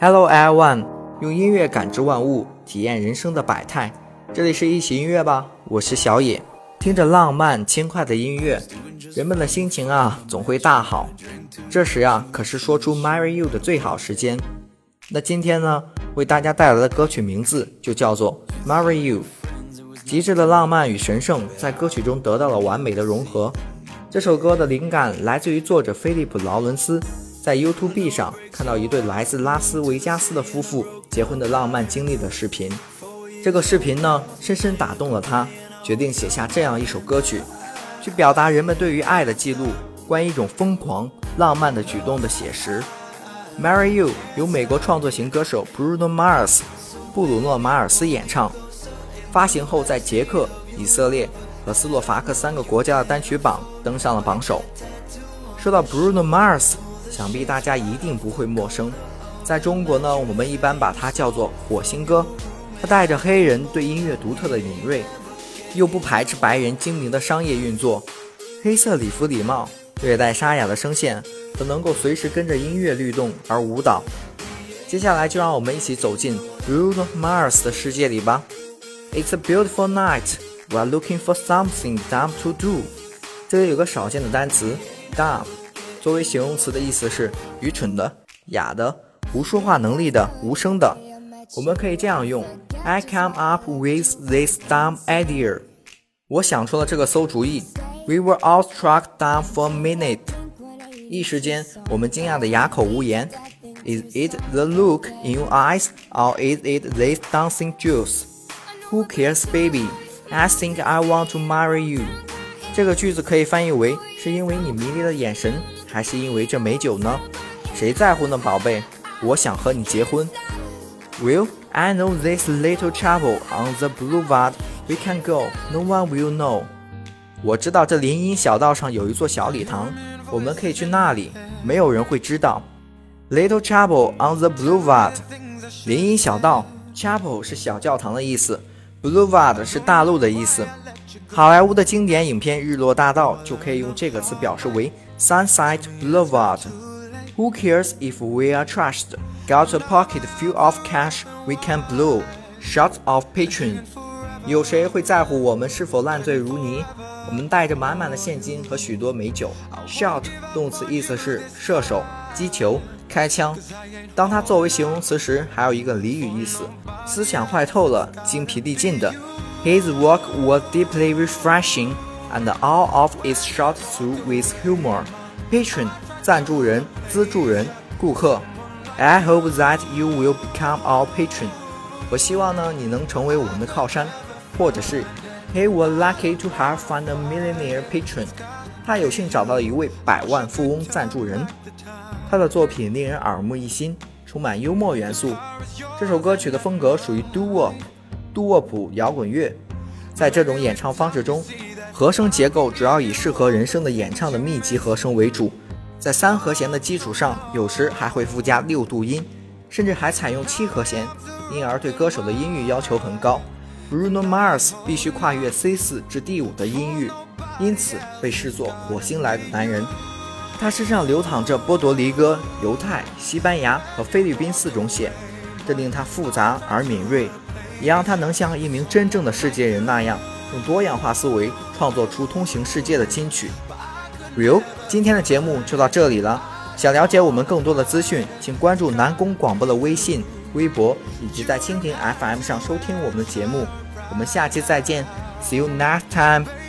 Hello everyone，用音乐感知万物，体验人生的百态。这里是一起音乐吧，我是小野。听着浪漫轻快的音乐，人们的心情啊总会大好。这时啊，可是说出 Marry You 的最好时间。那今天呢，为大家带来的歌曲名字就叫做 Marry You。极致的浪漫与神圣在歌曲中得到了完美的融合。这首歌的灵感来自于作者菲利普·劳伦斯。在 YouTube 上看到一对来自拉斯维加斯的夫妇结婚的浪漫经历的视频，这个视频呢深深打动了他，决定写下这样一首歌曲，去表达人们对于爱的记录，关于一种疯狂浪漫的举动的写实。Marry You 由美国创作型歌手 Bruno Mars 布鲁诺马尔斯演唱，发行后在捷克、以色列和斯洛伐克三个国家的单曲榜登上了榜首。说到 Bruno Mars。想必大家一定不会陌生，在中国呢，我们一般把它叫做火星哥。他带着黑人对音乐独特的敏锐，又不排斥白人精明的商业运作，黑色礼服礼帽，略带沙哑的声线，和能够随时跟着音乐律动而舞蹈。接下来就让我们一起走进 Bruno Mars 的世界里吧。It's a beautiful night. We're looking for something dumb to do. 这里有个少见的单词，dumb。作为形容词的意思是愚蠢的、哑的、无说话能力的、无声的。我们可以这样用：I come up with this dumb idea。我想出了这个馊主意。We were all struck dumb for a minute。一时间，我们惊讶的哑口无言。Is it the look in your eyes, or is it this dancing juice? Who cares, baby? I think I want to marry you。这个句子可以翻译为：是因为你迷离的眼神。还是因为这美酒呢？谁在乎呢，宝贝？我想和你结婚。Well, I know this little chapel on the boulevard. We can go. No one will know. 我知道这林荫小道上有一座小礼堂，我们可以去那里，没有人会知道。Little chapel on the boulevard. 林荫小道，chapel 是小教堂的意思，boulevard 是大路的意思。好莱坞的经典影片《日落大道》就可以用这个词表示为。Sunset Boulevard. Who cares if we are trashed? Got a pocket full of cash we can blow. Shots of patron. 有谁会在乎我们是否烂醉如泥？我们带着满满的现金和许多美酒。Shot 动词意思是射手、击球、开枪。当它作为形容词时，还有一个俚语意思：思想坏透了、精疲力尽的。His work was deeply refreshing. And all of is shot through with humor. Patron 赞助人、资助人、顾客。I hope that you will become our patron. 我希望呢，你能成为我们的靠山，或者是 He was lucky to have found a millionaire patron. 他有幸找到一位百万富翁赞助人。他的作品令人耳目一新，充满幽默元素。这首歌曲的风格属于 doo wop， 杜沃普摇滚乐。在这种演唱方式中。和声结构主要以适合人声的演唱的密集和声为主，在三和弦的基础上，有时还会附加六度音，甚至还采用七和弦，因而对歌手的音域要求很高。Bruno Mars 必须跨越 C 四至 D 五的音域，因此被视作火星来的男人。他身上流淌着波多黎各、犹太、西班牙和菲律宾四种血，这令他复杂而敏锐，也让他能像一名真正的世界人那样。用多样化思维创作出通行世界的金曲。Real，今天的节目就到这里了。想了解我们更多的资讯，请关注南宫广播的微信、微博，以及在蜻蜓 FM 上收听我们的节目。我们下期再见，See you next time。